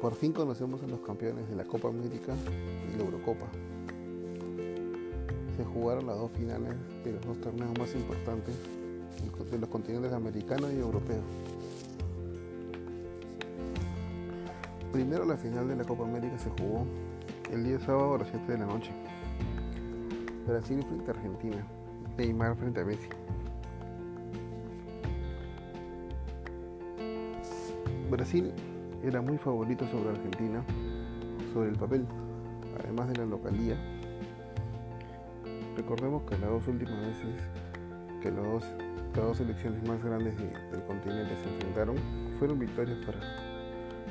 Por fin conocemos a los campeones de la Copa América y la Eurocopa. Se jugaron las dos finales de los dos torneos más importantes de los continentes americano y europeo. Primero la final de la Copa América se jugó el día sábado a las 7 de la noche. Brasil frente a Argentina, Neymar frente a Messi. Brasil era muy favorito sobre Argentina, sobre el papel, además de la localía. Recordemos que las dos últimas veces que las dos, selecciones más grandes del continente se enfrentaron fueron victorias para,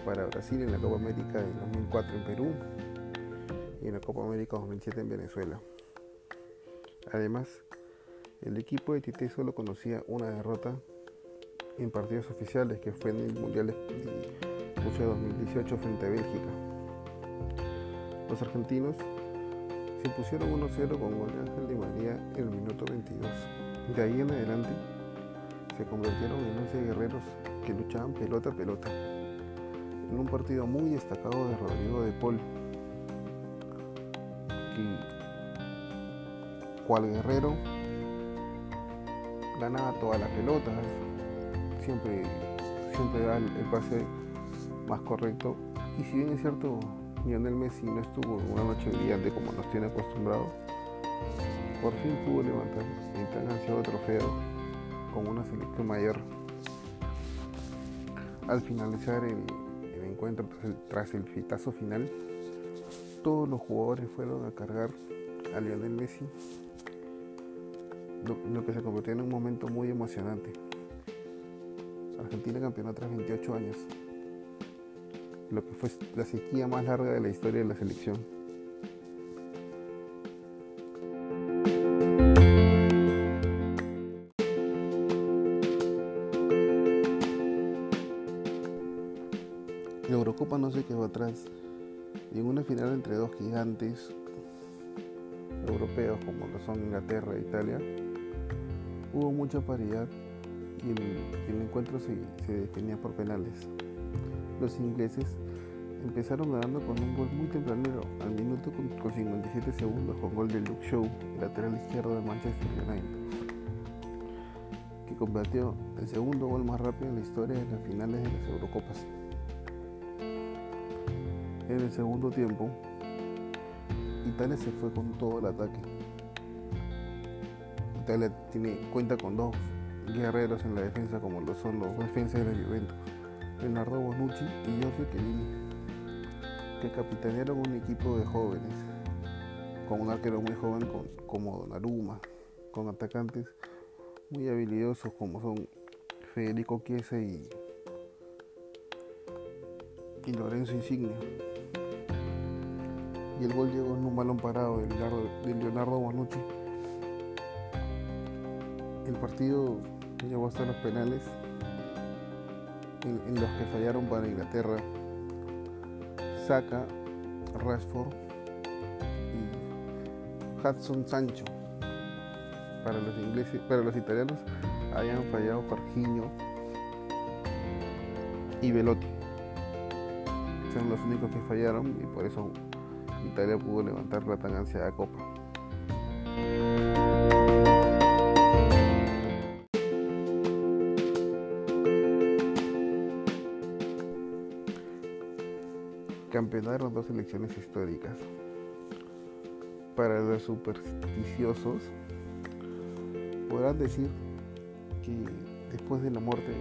para Brasil en la Copa América en 2004 en Perú y en la Copa América 2007 en Venezuela. Además, el equipo de Tite solo conocía una derrota en partidos oficiales que fue en el Mundial de Rusia 2018 frente a Bélgica. Los argentinos se pusieron 1-0 con gol de Ángel Di María en el minuto 22. De ahí en adelante se convirtieron en 11 guerreros que luchaban pelota a pelota. En un partido muy destacado de Rodrigo de Paul, que cual guerrero ganaba todas las pelotas, siempre, siempre da el, pase más correcto. Y si bien es cierto, Lionel Messi no estuvo una noche brillante como nos tiene acostumbrado, por fin pudo levantar el tan ansiado trofeo con una selección mayor. Al finalizar el, encuentro tras el, fitazo final, todos los jugadores fueron a cargar a Lionel Messi, lo que se convirtió en un momento muy emocionante. Argentina campeona tras 28 años, lo que fue la sequía más larga de la historia de la selección. La Eurocopa no se quedó atrás. Y en una final entre dos gigantes europeos como lo son Inglaterra e Italia, hubo mucha paridad y el, encuentro se, definía por penales. Los ingleses empezaron ganando con un gol muy tempranero, al minuto con, 57 segundos, con gol de Luke Shaw, lateral izquierdo de Manchester United, que combatió el segundo gol más rápido en la historia de las finales de las Eurocopas. En el segundo tiempo, Italia se fue con todo el ataque. Italia tiene, cuenta con dos guerreros en la defensa como lo son los defensas de Juventus, Leonardo Bonucci y Giorgio Chiellini, que capitanearon un equipo de jóvenes, con un arquero muy joven como Donnarumma, con atacantes muy habilidosos como son Federico Chiesa y, y Lorenzo Insigne. Y el gol llegó en un balón parado de Leonardo, de Leonardo Bonucci. El partido llegó hasta los penales en, los que fallaron para Inglaterra. Saca, Rashford y Hudson Sancho. Para los ingleses, para los italianos habían fallado Jorginho y Velotti. Son los únicos que fallaron y por eso Italia pudo levantar la tan ansiada copa. Campeonaron dos elecciones históricas. Para los supersticiosos, podrán decir que después de la muerte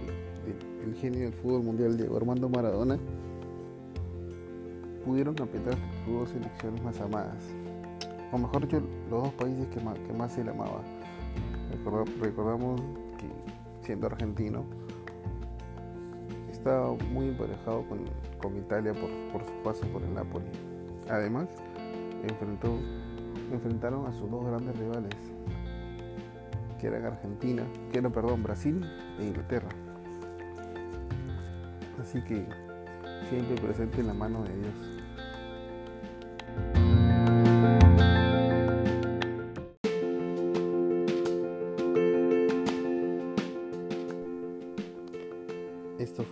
del genio del fútbol mundial Diego Armando Maradona, pudieron campeonar sus dos selecciones más amadas, o mejor dicho, los dos países que más se le amaba. Recordamos que siendo argentino, estaba muy emparejado con, con Italia por, por, su paso por el Napoli. Además, enfrentó, enfrentaron a sus dos grandes rivales, que eran Argentina, que eran, perdón, Brasil e Inglaterra. Así que siempre presente en la mano de Dios.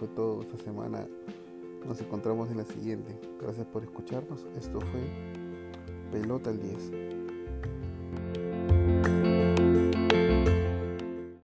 Fue todo esta semana. Nos encontramos en la siguiente. Gracias por escucharnos. Esto fue Pelota al 10.